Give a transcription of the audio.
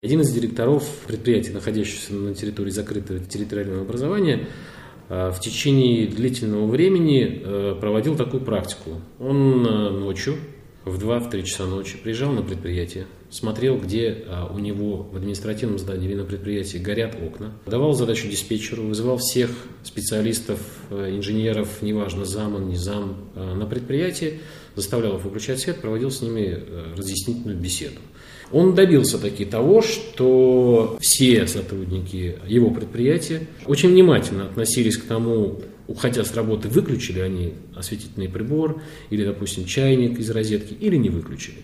Один из директоров предприятия, находящегося на территории закрытого территориального образования, в течение длительного времени проводил такую практику. Он ночью в 2-3 часа ночи приезжал на предприятие, смотрел, где у него в административном здании или на предприятии горят окна, давал задачу диспетчеру, вызывал всех специалистов, э, инженеров, неважно, зам не зам, э, на предприятие, заставлял их выключать свет, проводил с ними э, разъяснительную беседу. Он добился таки того, что все сотрудники его предприятия очень внимательно относились к тому, уходя с работы, выключили они осветительный прибор или, допустим, чайник из розетки или не выключили.